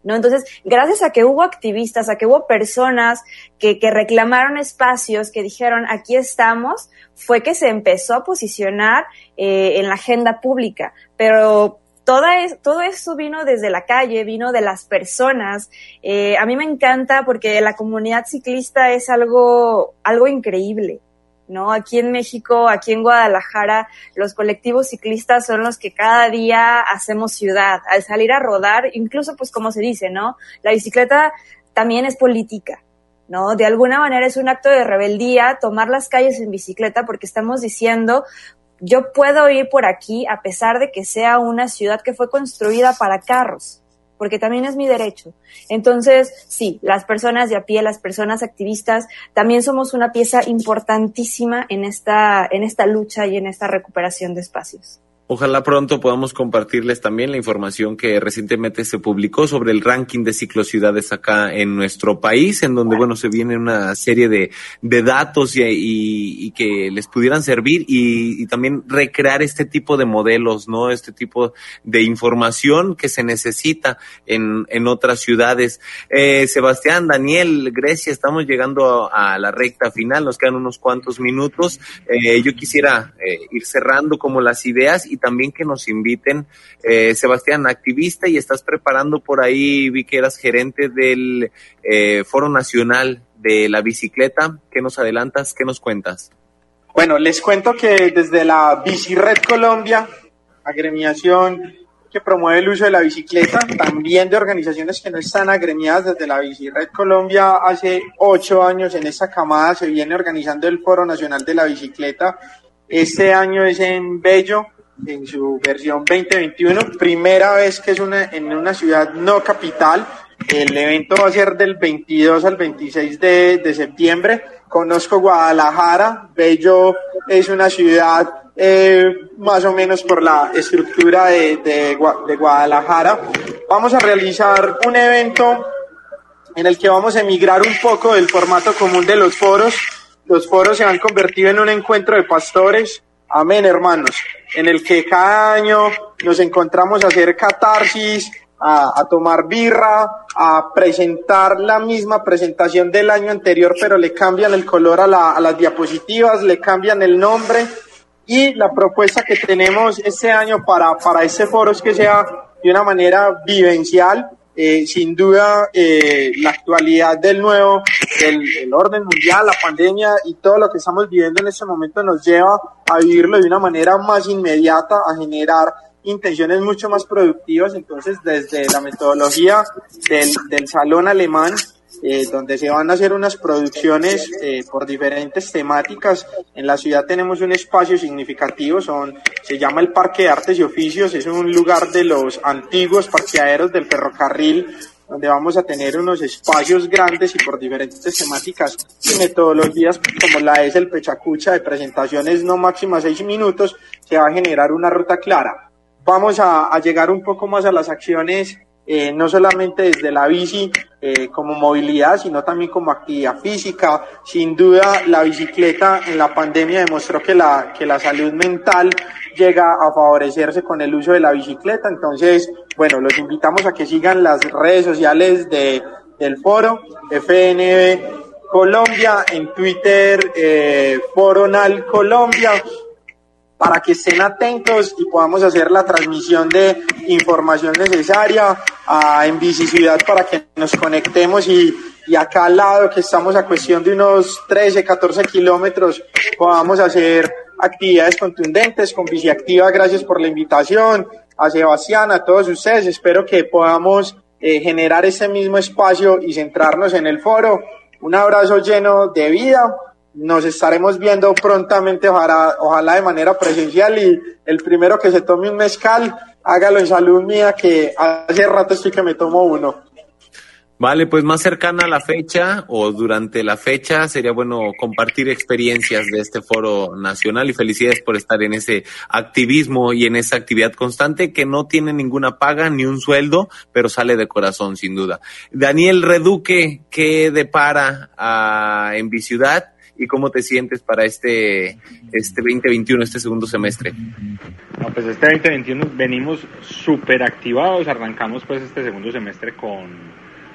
¿no? Entonces, gracias a que hubo activistas, a que hubo personas que, reclamaron espacios, que dijeron, aquí estamos, fue que se empezó a posicionar eh, en la agenda pública. Pero toda es, todo eso vino desde la calle, vino de las personas. Eh, a mí me encanta porque la comunidad ciclista es algo, algo increíble. ¿no? Aquí en México, aquí en Guadalajara, los colectivos ciclistas son los que cada día hacemos ciudad. Al salir a rodar, incluso pues como se dice, ¿no? La bicicleta también es política, ¿no? De alguna manera es un acto de rebeldía tomar las calles en bicicleta porque estamos diciendo, yo puedo ir por aquí a pesar de que sea una ciudad que fue construida para carros porque también es mi derecho. Entonces, sí, las personas de a pie, las personas activistas, también somos una pieza importantísima en esta, en esta lucha y en esta recuperación de espacios.
Ojalá pronto podamos compartirles también la información que recientemente se publicó sobre el ranking de ciclociudades acá en nuestro país, en donde, bueno, se viene una serie de, de datos y, y, y, que les pudieran servir y, y, también recrear este tipo de modelos, ¿no? Este tipo de información que se necesita en, en otras ciudades. Eh, Sebastián, Daniel, Grecia, estamos llegando a, a, la recta final, nos quedan unos cuantos minutos. Eh, yo quisiera eh, ir cerrando como las ideas y también que nos inviten. Eh, Sebastián, activista y estás preparando por ahí, vi que eras gerente del eh, Foro Nacional de la Bicicleta. ¿Qué nos adelantas? ¿Qué nos cuentas?
Bueno, les cuento que desde la Bicired Colombia, agremiación que promueve el uso de la bicicleta, también de organizaciones que no están agremiadas desde la Bicired Colombia. Hace ocho años en esta camada se viene organizando el Foro Nacional de la Bicicleta. Este año es en Bello, en su versión 2021, primera vez que es una, en una ciudad no capital. El evento va a ser del 22 al 26 de, de septiembre. Conozco Guadalajara, Bello es una ciudad eh, más o menos por la estructura de, de, de, Guadalajara. Vamos a realizar un evento en el que vamos a emigrar un poco del formato común de los foros. Los foros se han convertido en un encuentro de pastores. Amén, hermanos. En el que cada año nos encontramos a hacer catarsis, a, a, tomar birra, a presentar la misma presentación del año anterior, pero le cambian el color a, la, las diapositivas, le cambian el nombre y la propuesta que tenemos este año para, para este foro es que sea de una manera vivencial. Eh, sin duda, eh, la actualidad del nuevo, del, del, orden mundial, la pandemia y todo lo que estamos viviendo en este momento nos lleva a vivirlo de una manera más inmediata, a generar intenciones mucho más productivas. Entonces, desde la metodología del, del salón alemán, eh, donde se van a hacer unas producciones eh, por diferentes temáticas. En la ciudad tenemos un espacio significativo, son, se llama el Parque de Artes y Oficios, es un lugar de los antiguos parqueaderos del ferrocarril, donde vamos a tener unos espacios grandes y por diferentes temáticas y metodologías como la es el Pechacucha de presentaciones no máximas seis minutos, se va a generar una ruta clara. Vamos a, a llegar un poco más a las acciones eh, no solamente desde la bici eh, como movilidad, sino también como actividad física. Sin duda, la bicicleta en la pandemia demostró que la, que la salud mental llega a favorecerse con el uso de la bicicleta. Entonces, bueno, los invitamos a que sigan las redes sociales de, del foro, FNB Colombia, en Twitter, eh, Foronal Colombia, para que estén atentos y podamos hacer la transmisión de información necesaria a, en Biciciudad para que nos conectemos y, y acá al lado, que estamos a cuestión de unos 13, 14 kilómetros, podamos hacer actividades contundentes con Biciactiva. Gracias por la invitación. A Sebastián, a todos ustedes, espero que podamos eh, generar ese mismo espacio y centrarnos en el foro. Un abrazo lleno de vida nos estaremos viendo prontamente, ojalá, ojalá de manera presencial y el primero que se tome un mezcal, hágalo en salud mía, que hace rato estoy que me tomo uno.
Vale, pues más cercana a la fecha o durante la fecha sería bueno compartir experiencias de este foro nacional y felicidades por estar en ese activismo y en esa actividad constante que no tiene ninguna paga ni un sueldo, pero sale de corazón sin duda. Daniel Reduque, ¿qué depara a, en Biciudad? Y cómo te sientes para este, este 2021, este segundo semestre.
No, pues este 2021 venimos súper activados, arrancamos pues este segundo semestre con,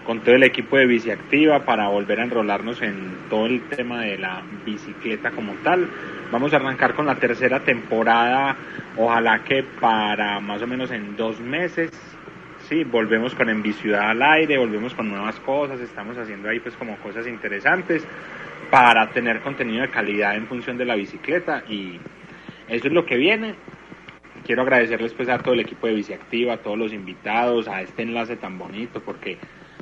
con todo el equipo de Biciactiva para volver a enrolarnos en todo el tema de la bicicleta como tal. Vamos a arrancar con la tercera temporada, ojalá que para más o menos en dos meses sí, volvemos con Enviciudad al aire, volvemos con nuevas cosas, estamos haciendo ahí pues como cosas interesantes para tener contenido de calidad en función de la bicicleta y eso es lo que viene. Quiero agradecerles pues a todo el equipo de Biciactiva, a todos los invitados, a este enlace tan bonito porque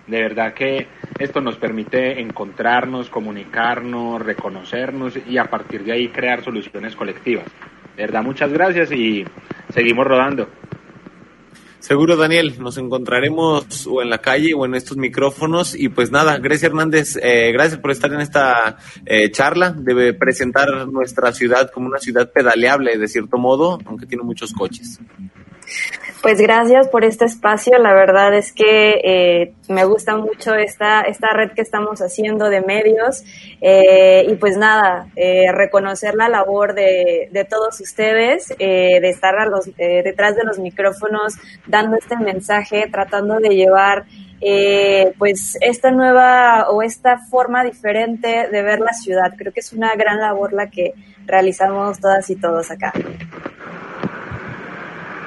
de verdad que esto nos permite encontrarnos, comunicarnos, reconocernos y a partir de ahí crear soluciones colectivas. De verdad, muchas gracias y seguimos rodando.
Seguro, Daniel, nos encontraremos o en la calle o en estos micrófonos. Y pues nada, Grecia Hernández, eh, gracias por estar en esta eh, charla. Debe presentar nuestra ciudad como una ciudad pedaleable, de cierto modo, aunque tiene muchos coches.
Pues gracias por este espacio. La verdad es que eh, me gusta mucho esta, esta red que estamos haciendo de medios. Eh, y pues nada, eh, reconocer la labor de, de todos ustedes, eh, de estar a los, eh, detrás de los micrófonos, dando este mensaje, tratando de llevar eh, pues esta nueva o esta forma diferente de ver la ciudad. Creo que es una gran labor la que realizamos todas y todos acá.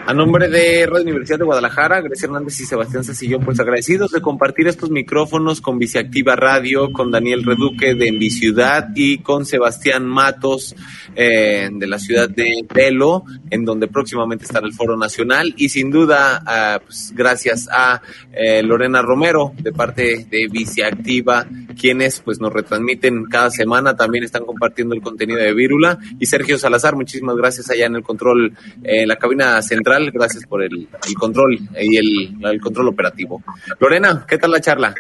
A nombre de Radio Universidad de Guadalajara, Grecia Hernández y Sebastián Cecillo, pues agradecidos de compartir estos micrófonos con Viciactiva Radio, con Daniel Reduque de Enviciudad y con Sebastián Matos eh, de la ciudad de Pelo, en donde próximamente estará el Foro Nacional. Y sin duda, ah, pues, gracias a eh, Lorena Romero de parte de Viciactiva, quienes pues nos retransmiten cada semana, también están compartiendo el contenido de Vírula. Y Sergio Salazar, muchísimas gracias allá en el control, eh, en la cabina central gracias por el, control y el, el, control operativo. Lorena, ¿qué tal la charla?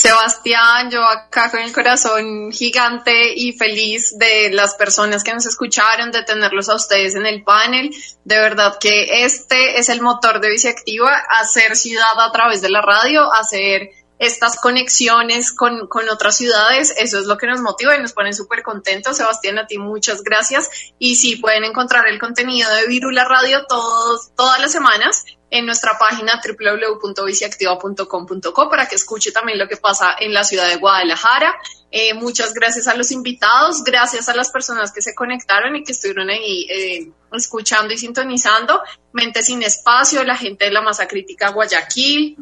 Sebastián, yo acá con el corazón gigante y feliz de las personas que nos escucharon, de tenerlos a ustedes en el panel. De verdad que este es el motor de Biciactiva, hacer ciudad a través de la radio, hacer estas conexiones con, con, otras ciudades, eso es lo que nos motiva y nos pone súper contentos. Sebastián, a ti muchas gracias. Y sí, pueden encontrar el contenido de Virula Radio todos, todas las semanas en nuestra página www.viciactiva.com.co para que escuche también lo que pasa en la ciudad de Guadalajara. Eh, muchas gracias a los invitados, gracias a las personas que se conectaron y que estuvieron ahí eh, escuchando y sintonizando. Mente sin espacio, la gente de la masa crítica Guayaquil,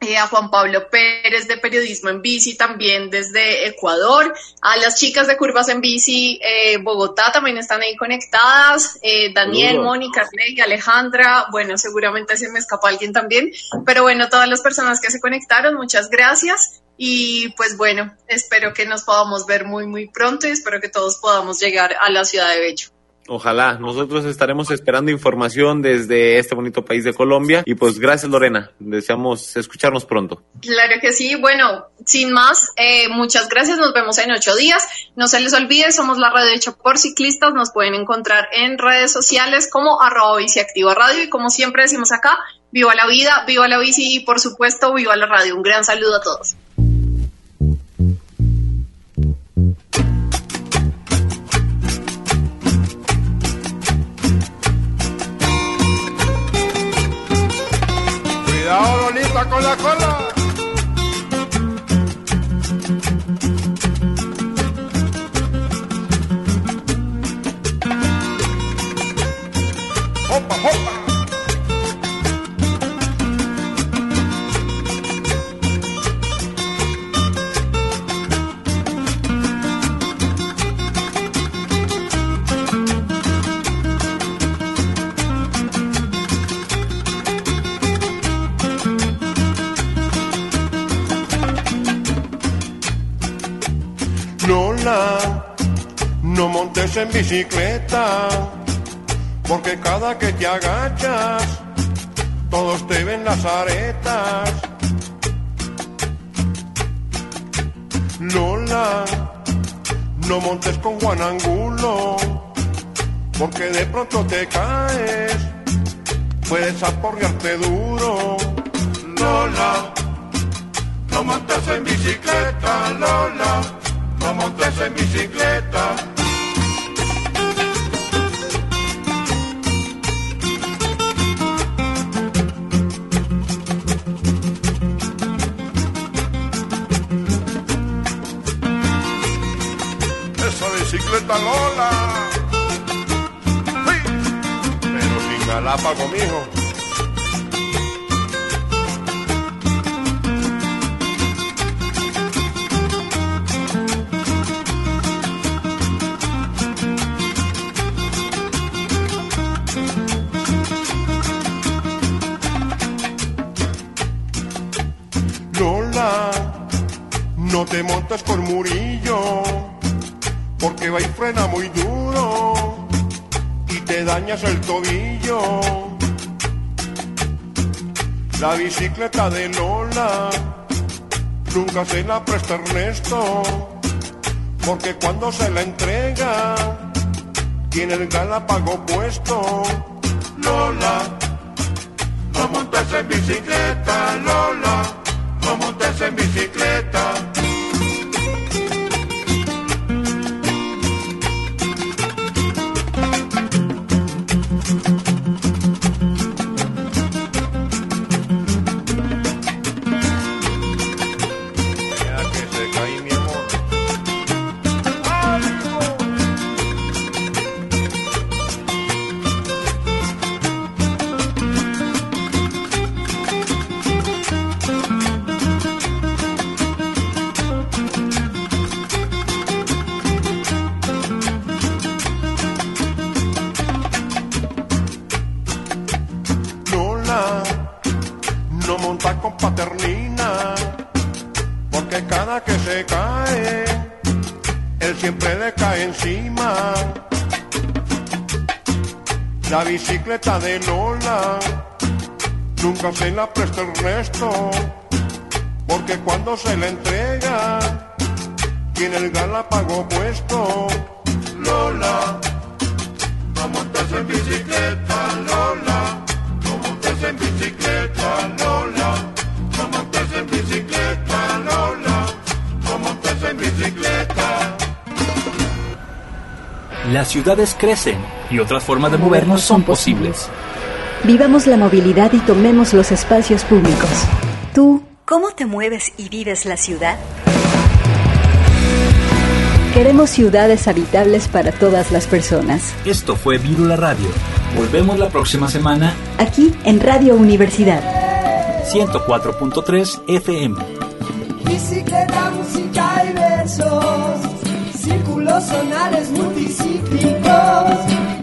eh, a Juan Pablo Pérez de Periodismo en Bici también desde Ecuador, a las chicas de Curvas en Bici eh, Bogotá también están ahí conectadas, eh, Daniel, Mónica, Rey, Alejandra, bueno, seguramente se me escapa alguien también, pero bueno, todas las personas que se conectaron, muchas gracias. Y pues bueno, espero que nos podamos ver muy, muy pronto y espero que todos podamos llegar a la ciudad de Bello.
Ojalá, nosotros estaremos esperando información desde este bonito país de Colombia. Y pues gracias Lorena, deseamos escucharnos pronto.
Claro que sí, bueno, sin más, eh, muchas gracias, nos vemos en ocho días, no se les olvide, somos la radio hecha por ciclistas, nos pueden encontrar en redes sociales como arroba biciactiva radio. Y como siempre decimos acá, viva la vida, viva la bici. Y por supuesto viva la radio, un gran saludo a todos.
Cuidado, Lolita, con la cola. En bicicleta, porque cada que te agachas, todos te ven las aretas. Lola, no montes con Juan Angulo, porque de pronto te caes, puedes aporrearte duro. Lola, no montes en bicicleta, Lola no montes en bicicleta. Lola. ¡Sí! Pero sin galápago, mijo. Lola, no te montes con Murillo, frena muy duro y te dañas el tobillo. La bicicleta de Lola nunca se la presta Ernesto, porque cuando se la entrega tiene el galápago puesto. Lola, no montes en bicicleta, Lola, cuando se la entrega, tiene el galápago puesto. Lola, no montes en bicicleta, Lola, no montes en bicicleta, Lola, no montes en bicicleta, Lola, no montes en bicicleta.
Las ciudades crecen y otras formas de movernos son posibles.
Vivamos la movilidad y tomemos los espacios públicos. ¿Tú cómo te mueves y vives la ciudad? Queremos ciudades habitables para todas las personas.
Esto fue Virula Radio. Volvemos la próxima semana
Aquí en Radio Universidad.
104.3 FM.
Bicicleta, música y versos, círculos sonales multicíclicos,